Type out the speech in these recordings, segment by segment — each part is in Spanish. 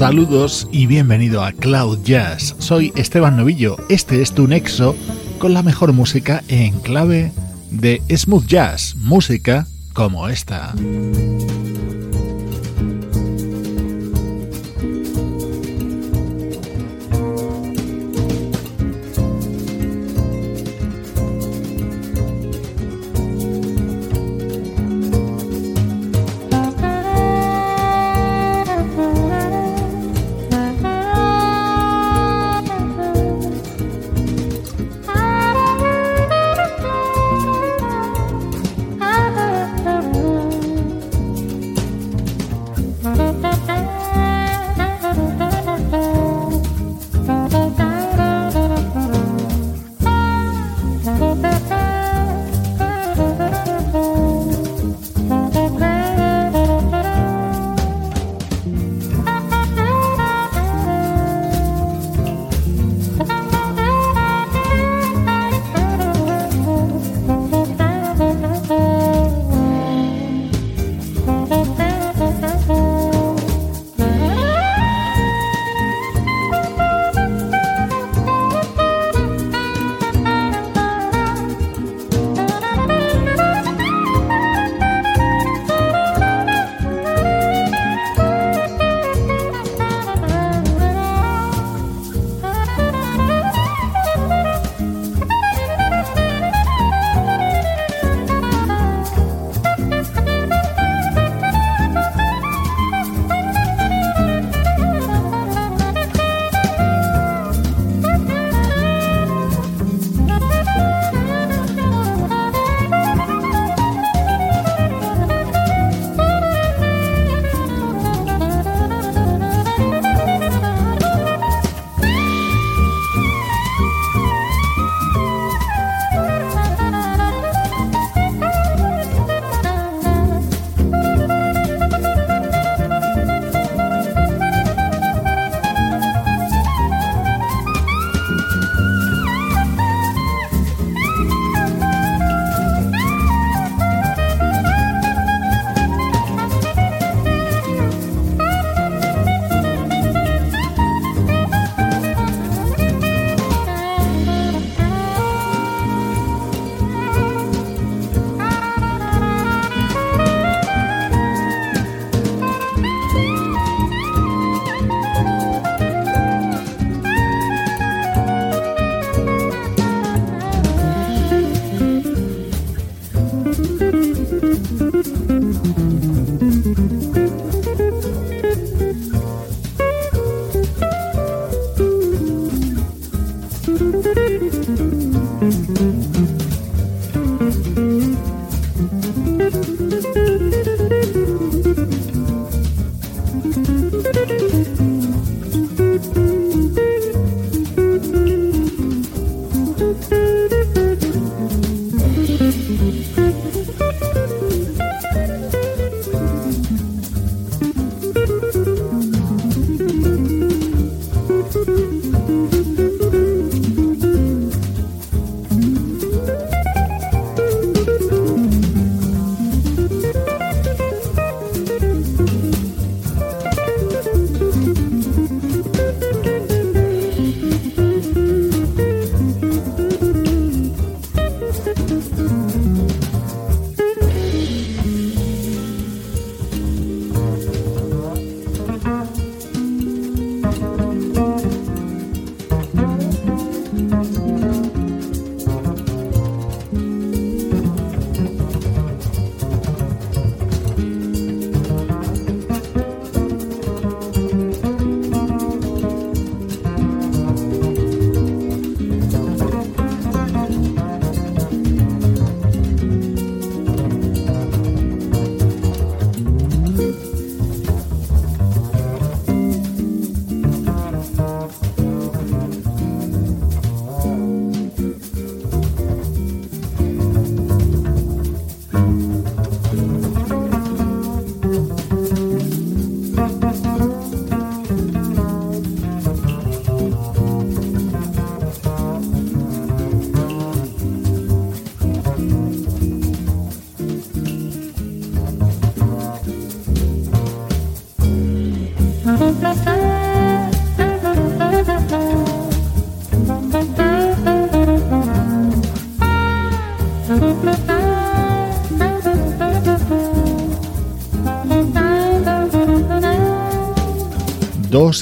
Saludos y bienvenido a Cloud Jazz. Soy Esteban Novillo. Este es tu nexo con la mejor música en clave de smooth jazz, música como esta.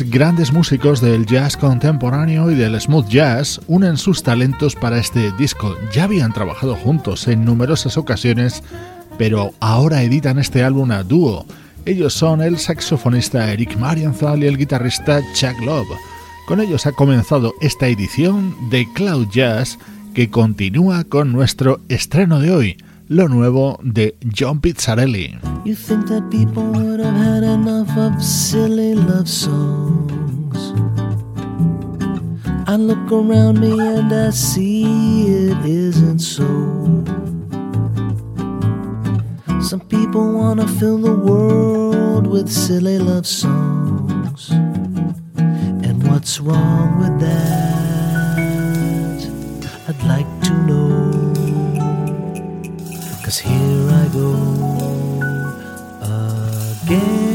Grandes músicos del jazz contemporáneo y del smooth jazz unen sus talentos para este disco. Ya habían trabajado juntos en numerosas ocasiones, pero ahora editan este álbum a dúo. Ellos son el saxofonista Eric Marienthal y el guitarrista Chuck Love. Con ellos ha comenzado esta edición de Cloud Jazz que continúa con nuestro estreno de hoy lo nuevo de John Pizzarelli. You think that people would have had enough of silly love songs? I look around me and I see it isn't so. Some people wanna fill the world with silly love songs. And what's wrong with that? I'd like to know. Cause here I go again.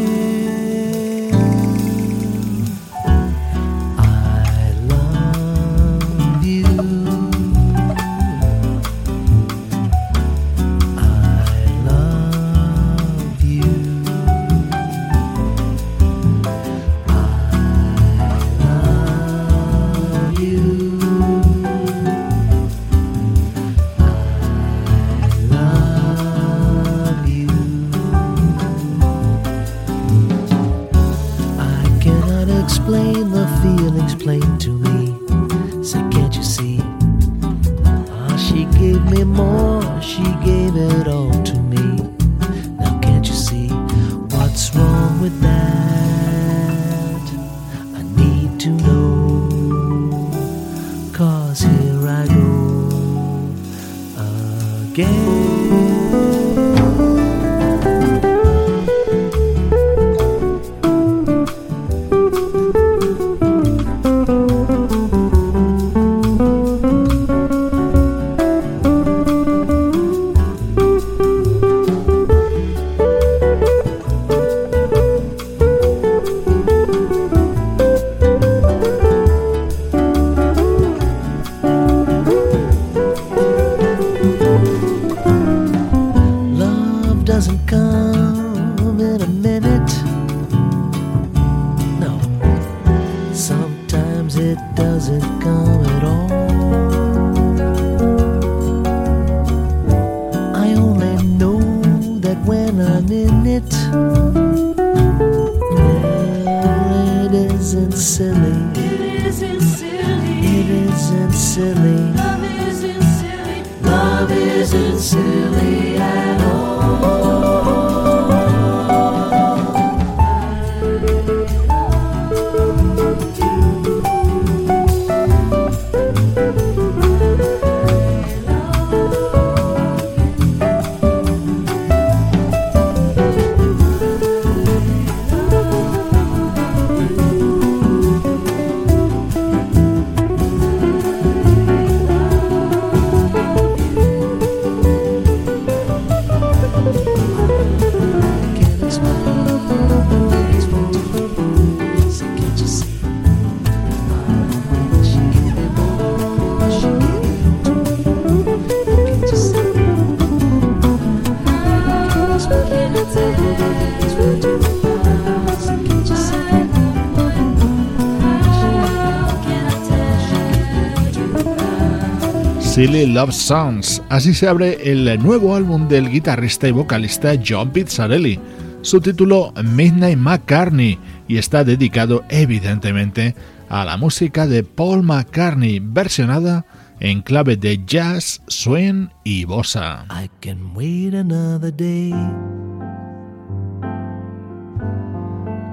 Silly Love Songs. Así se abre el nuevo álbum del guitarrista y vocalista John Pizzarelli. Su título Midnight McCartney y está dedicado evidentemente a la música de Paul McCartney versionada en clave de jazz, swing y bossa. I can wait another day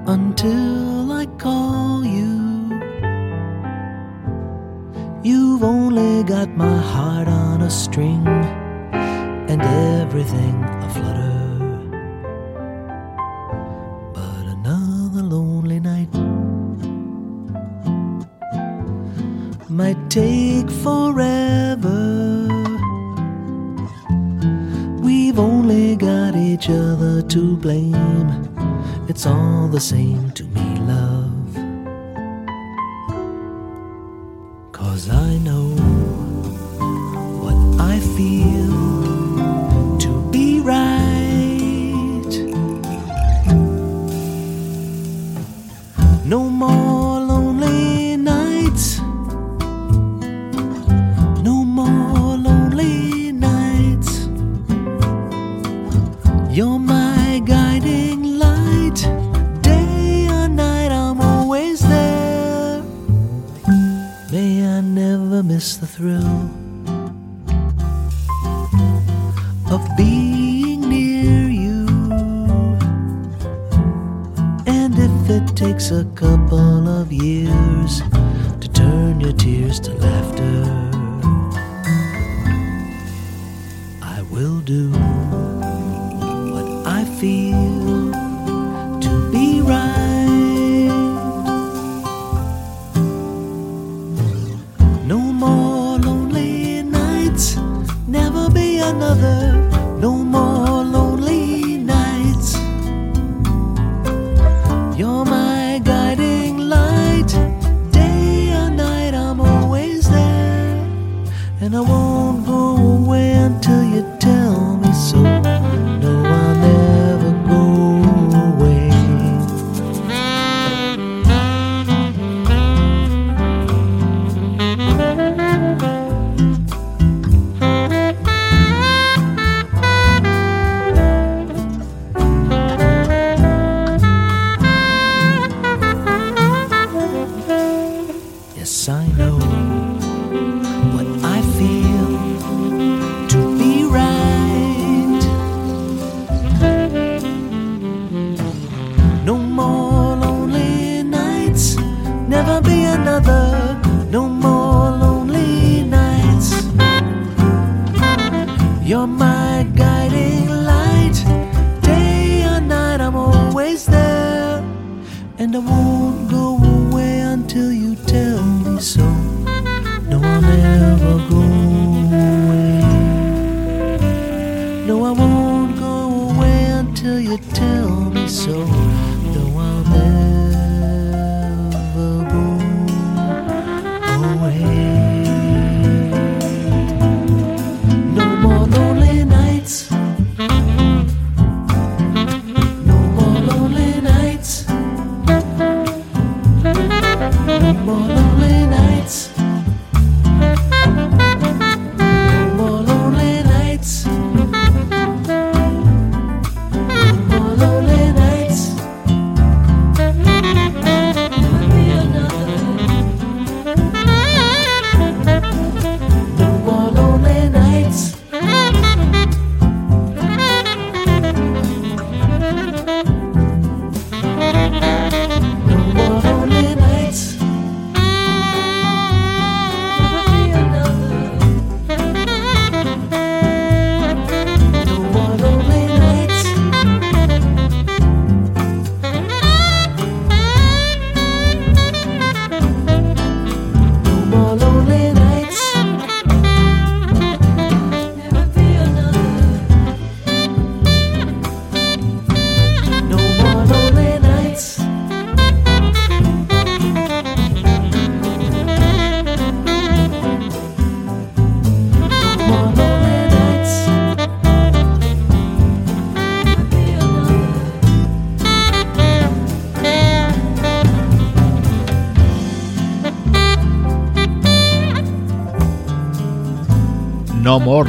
until I call You've only got my heart on a string and everything aflutter. But another lonely night might take forever. We've only got each other to blame. It's all the same to me, Cause I know what I feel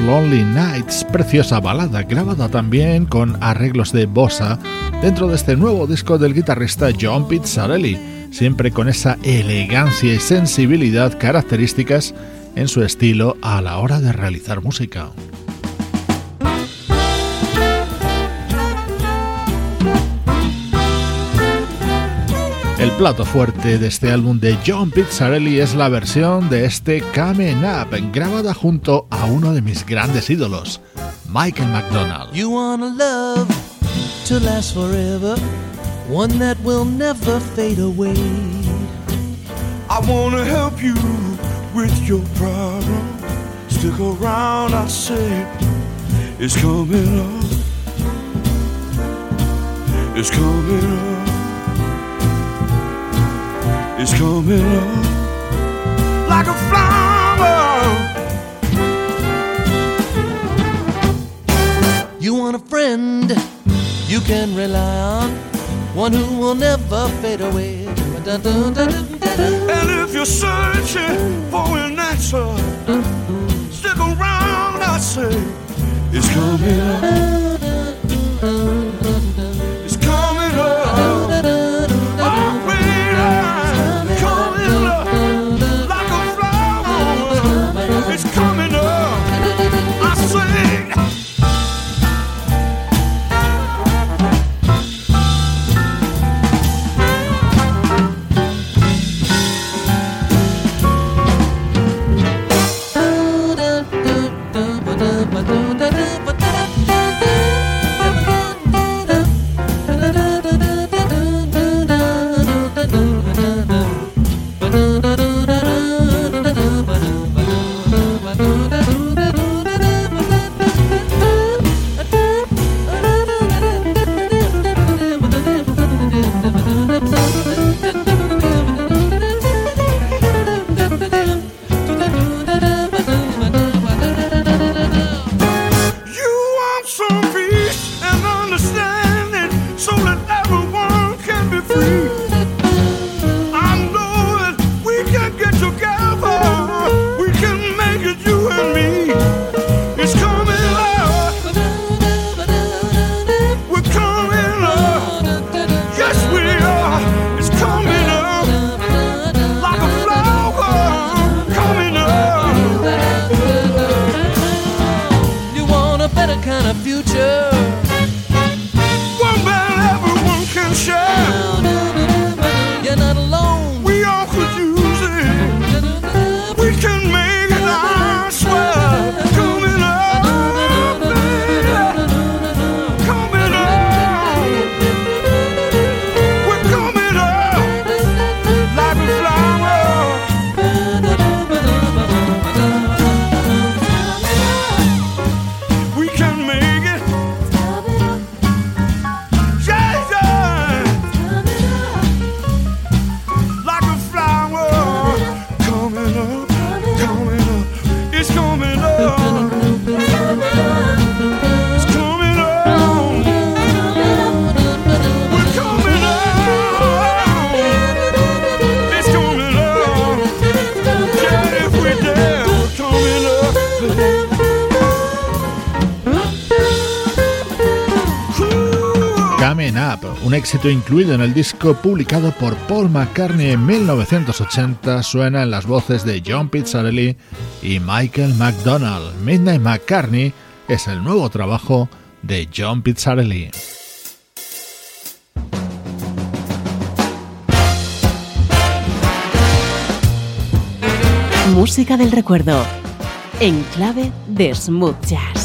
Lonely Nights, preciosa balada grabada también con arreglos de bossa dentro de este nuevo disco del guitarrista John Pizzarelli, siempre con esa elegancia y sensibilidad características en su estilo a la hora de realizar música. El plato fuerte de este álbum de John Pizzarelli es la versión de este Coming Up, grabada junto a uno de mis grandes ídolos, Michael McDonald. You want a love to last forever, one that will never fade away. I wanna help you with your problem. Stick around, I say it's coming up. It's coming up. It's coming up like a flower. You want a friend you can rely on, one who will never fade away. Dun, dun, dun. And if you're searching for an answer, stick around, I say it's coming up. éxito incluido en el disco publicado por Paul McCartney en 1980 suena en las voces de John Pizzarelli y Michael McDonald. Midnight McCartney es el nuevo trabajo de John Pizzarelli. Música del recuerdo en clave de smooth jazz.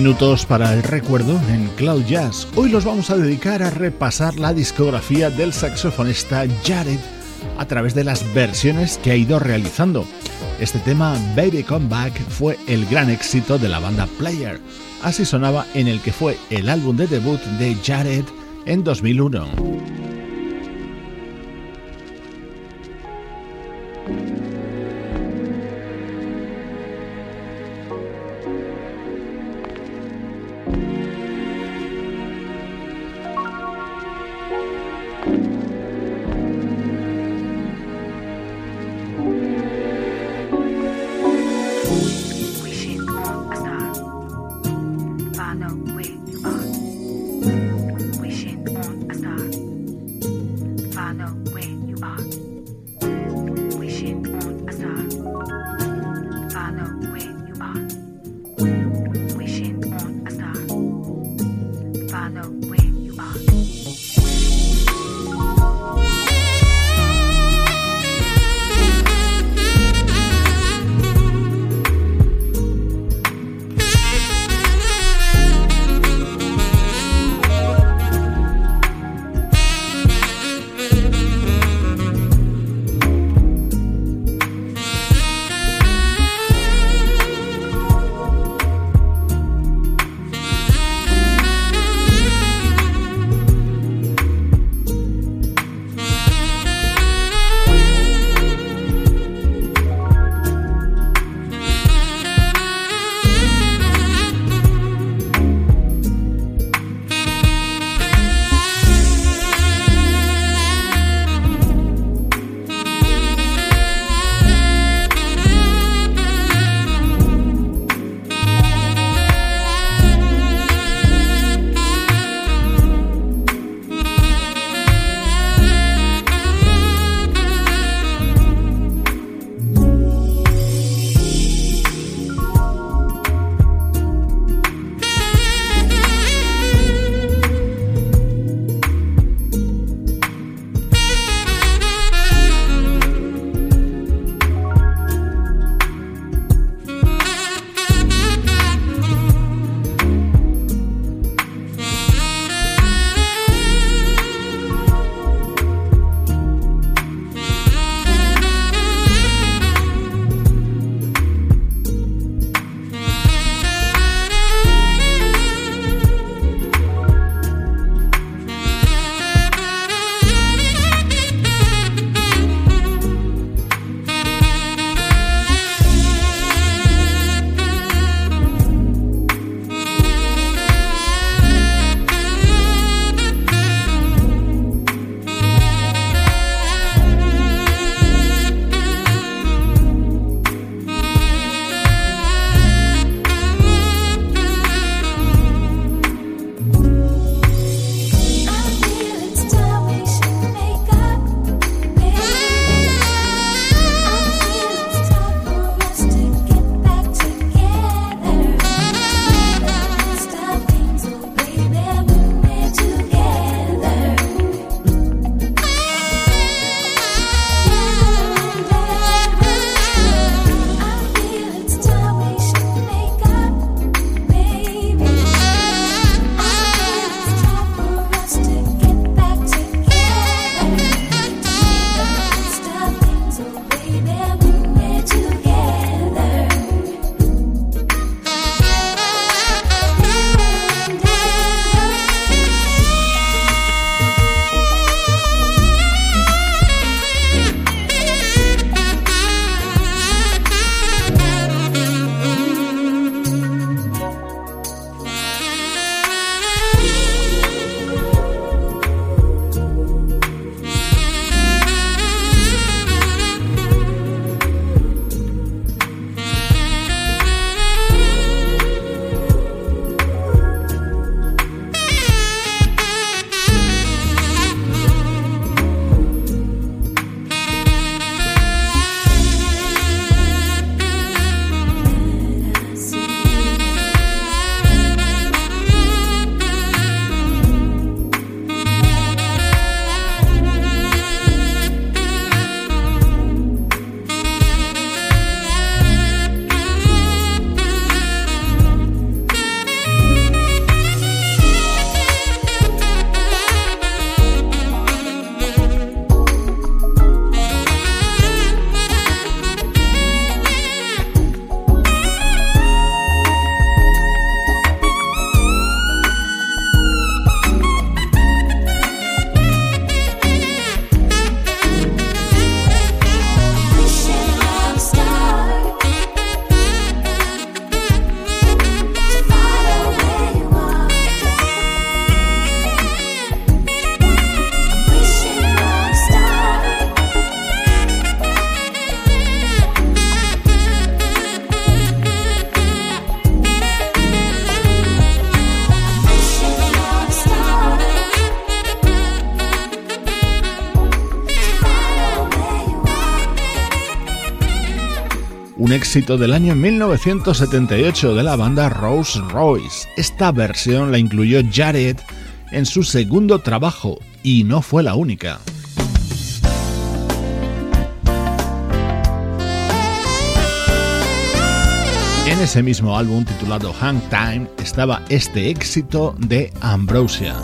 Minutos para el recuerdo en Cloud Jazz. Hoy los vamos a dedicar a repasar la discografía del saxofonista Jared a través de las versiones que ha ido realizando. Este tema, Baby Come Back, fue el gran éxito de la banda Player. Así sonaba en el que fue el álbum de debut de Jared en 2001. éxito del año 1978 de la banda Rolls Royce. Esta versión la incluyó Jared en su segundo trabajo y no fue la única. En ese mismo álbum titulado Hang Time estaba este éxito de Ambrosia.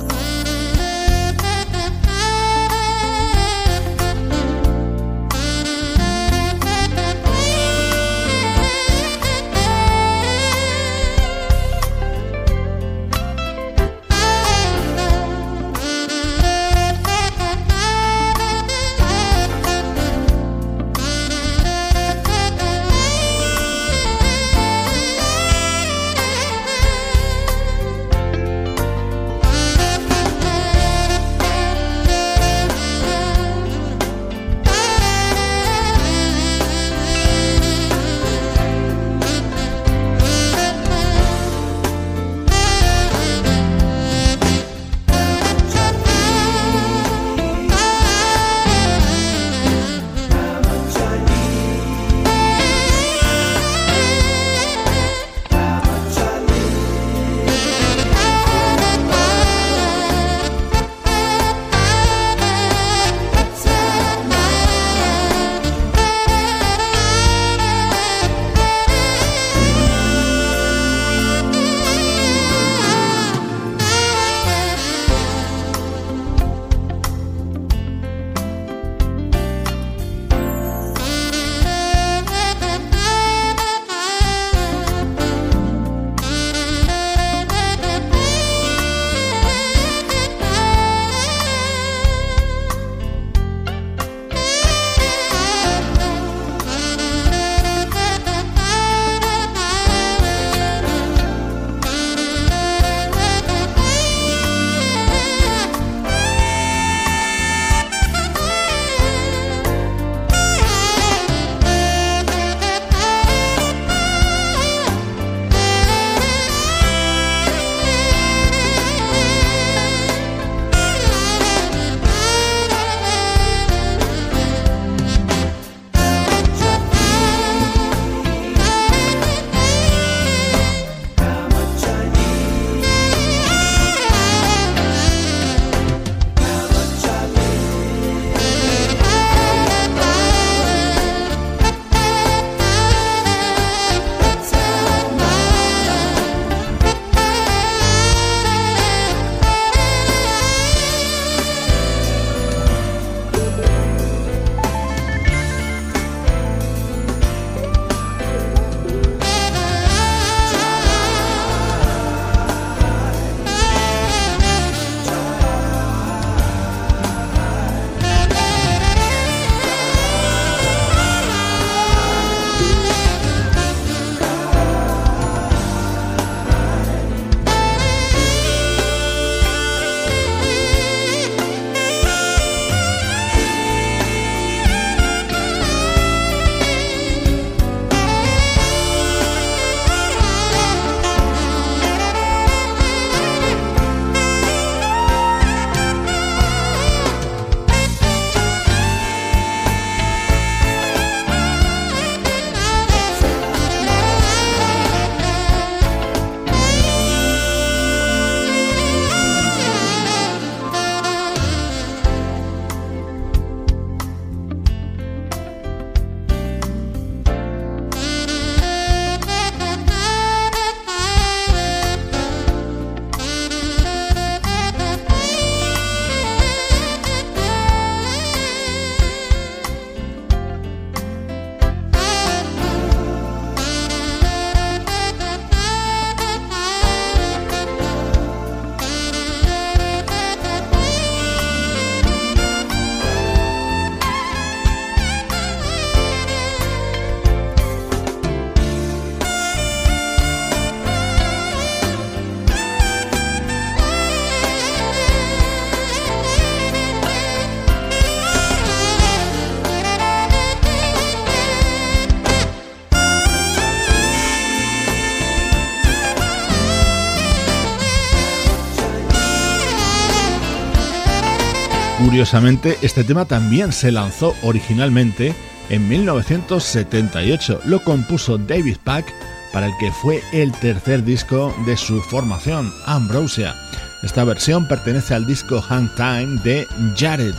Curiosamente, este tema también se lanzó originalmente en 1978. Lo compuso David Pack para el que fue el tercer disco de su formación, Ambrosia. Esta versión pertenece al disco Hang Time de Jared.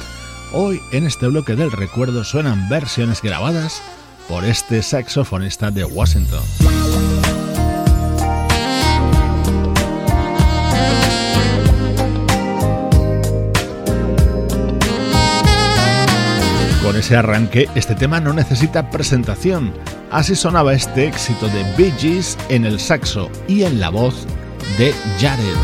Hoy en este bloque del recuerdo suenan versiones grabadas por este saxofonista de Washington. Con ese arranque, este tema no necesita presentación. Así sonaba este éxito de Bee Gees en el saxo y en la voz de Jared.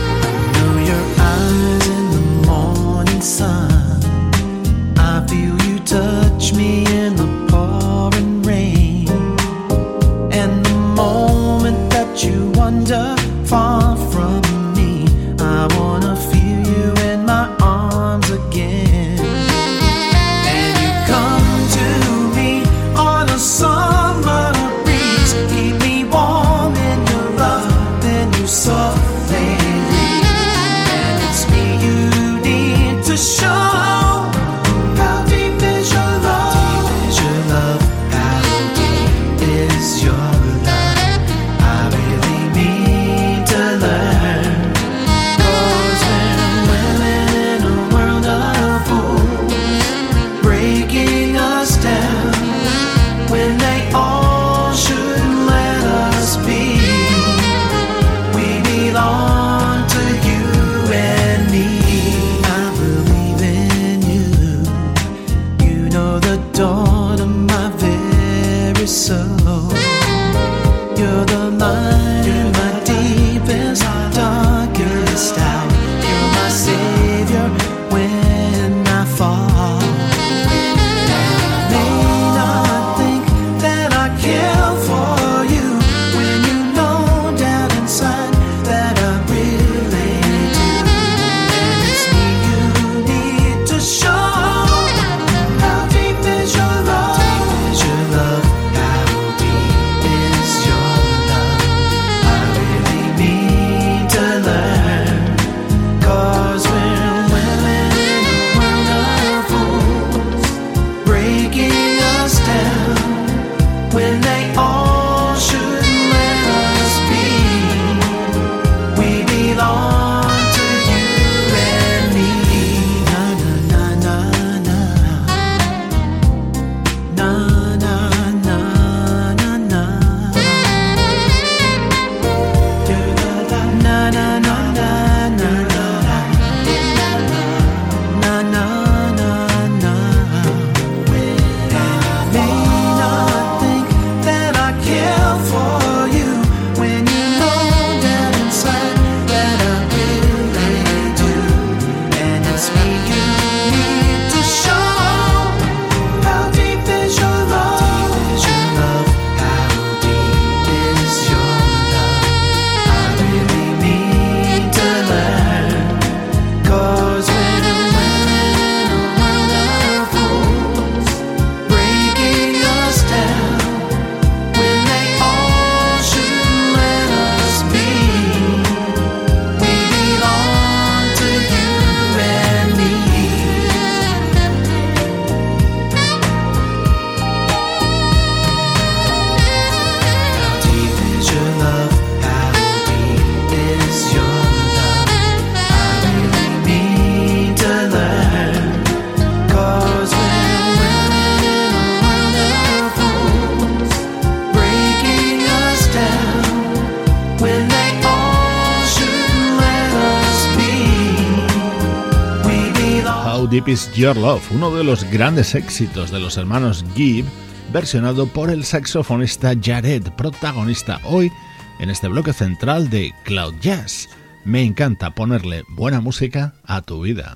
Is Your Love, uno de los grandes éxitos de los hermanos Gibb, versionado por el saxofonista Jared, protagonista hoy en este bloque central de Cloud Jazz. Me encanta ponerle buena música a tu vida.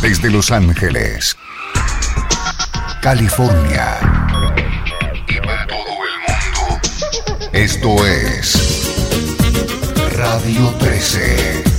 Desde Los Ángeles, California y para todo el mundo, esto es Radio 13.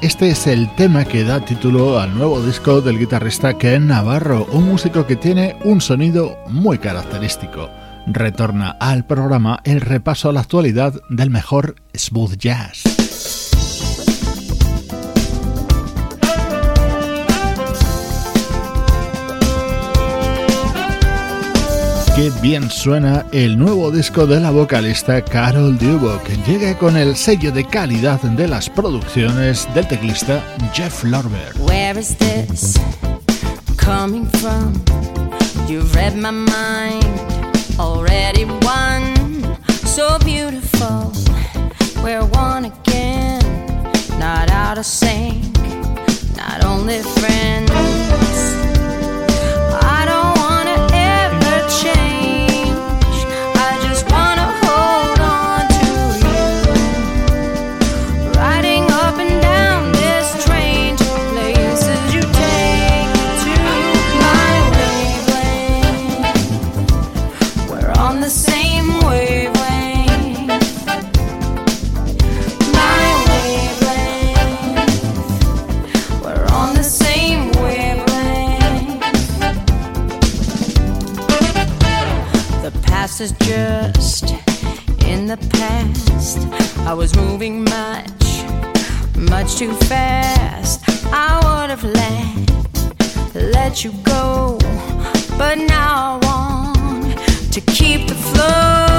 Este es el tema que da título al nuevo disco del guitarrista Ken Navarro, un músico que tiene un sonido muy característico. Retorna al programa el repaso a la actualidad del mejor smooth jazz. Qué bien suena el nuevo disco de la vocalista Carol Duboc. Llega con el sello de calidad de las producciones del teclista Jeff Lorber. Where is this coming from? You've read my mind, already one. So beautiful, we're one again. Not out of sync, not only friends. Is just in the past. I was moving much, much too fast. I would have let, let you go, but now I want to keep the flow.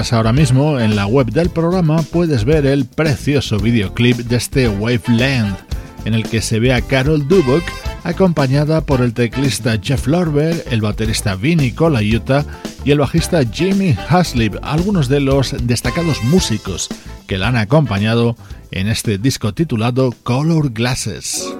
Ahora mismo en la web del programa puedes ver el precioso videoclip de este Waveland, en el que se ve a Carol Duboc acompañada por el teclista Jeff Lorber, el baterista Vinny Colaiuta y el bajista Jimmy Haslip, algunos de los destacados músicos que la han acompañado en este disco titulado Color Glasses.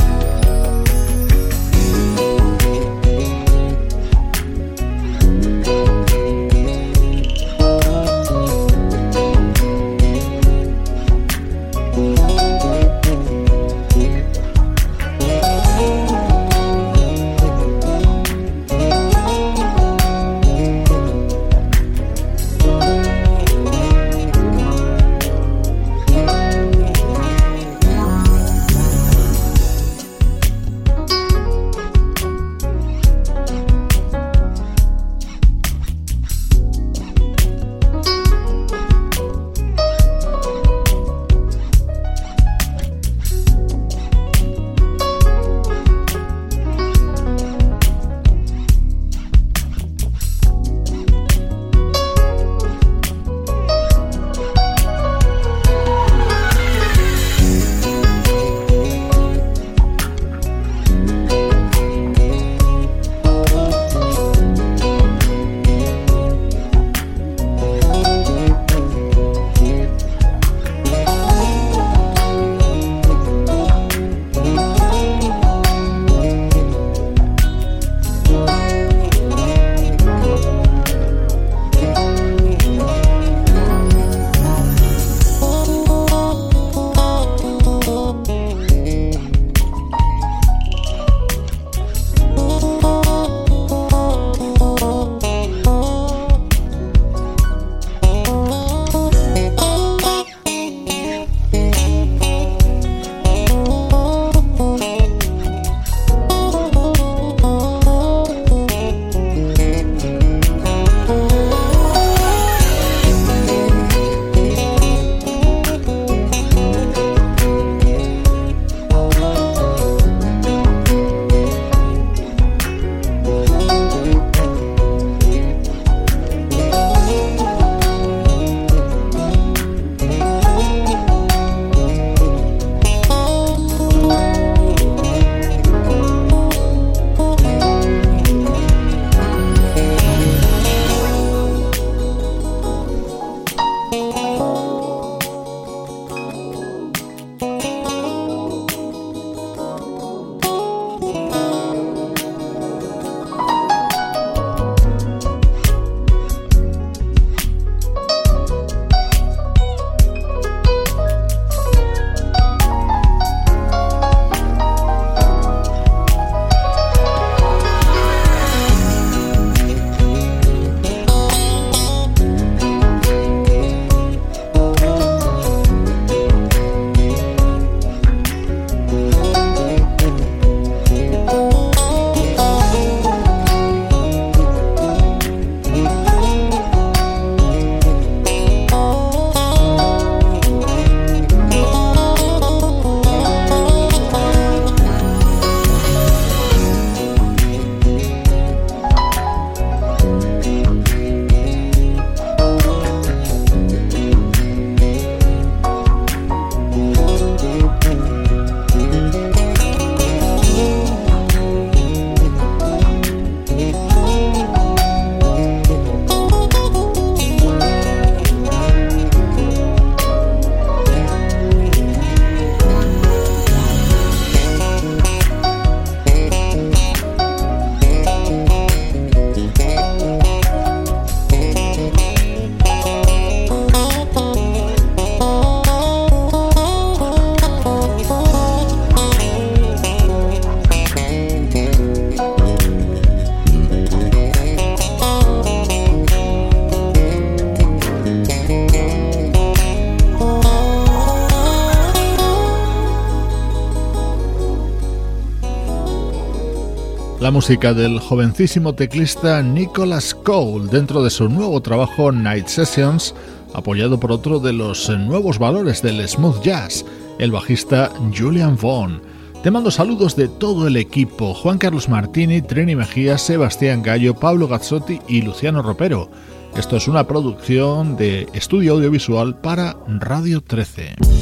Música del jovencísimo teclista Nicholas Cole dentro de su nuevo trabajo Night Sessions, apoyado por otro de los nuevos valores del smooth jazz, el bajista Julian Vaughn. Te mando saludos de todo el equipo, Juan Carlos Martini, Trini Mejía, Sebastián Gallo, Pablo Gazzotti y Luciano Ropero. Esto es una producción de estudio audiovisual para Radio 13.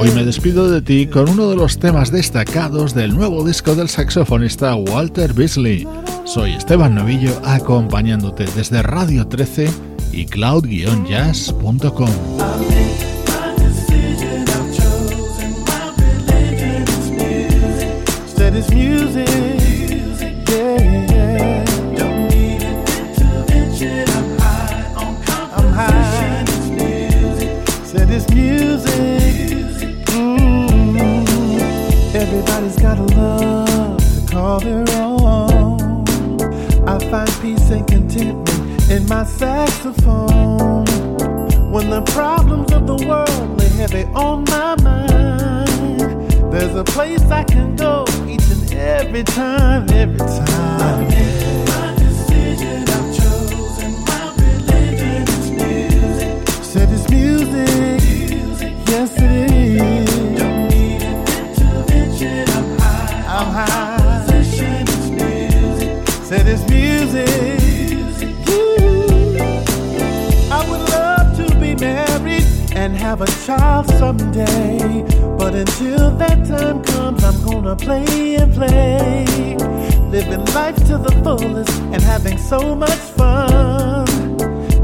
Hoy me despido de ti con uno de los temas destacados del nuevo disco del saxofonista Walter Beasley. Soy Esteban Novillo acompañándote desde Radio 13 y cloud-jazz.com. my saxophone. When the problems of the world lay heavy on my mind, there's a place I can go each and every time, every time. I made my decision, I've chosen my religion. It's music. Said it's music. Yes, it is. Don't need an intervention. I'm high. I'm high. Position. It's music. Said it's music. Have a child someday. But until that time comes, I'm gonna play and play. Living life to the fullest and having so much fun.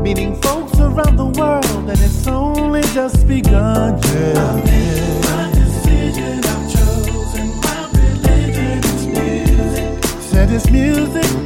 Meeting folks around the world, and it's only just begun. Yeah. I made my decision, I've chosen my religion. It's music. Said it's music. Music.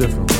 Different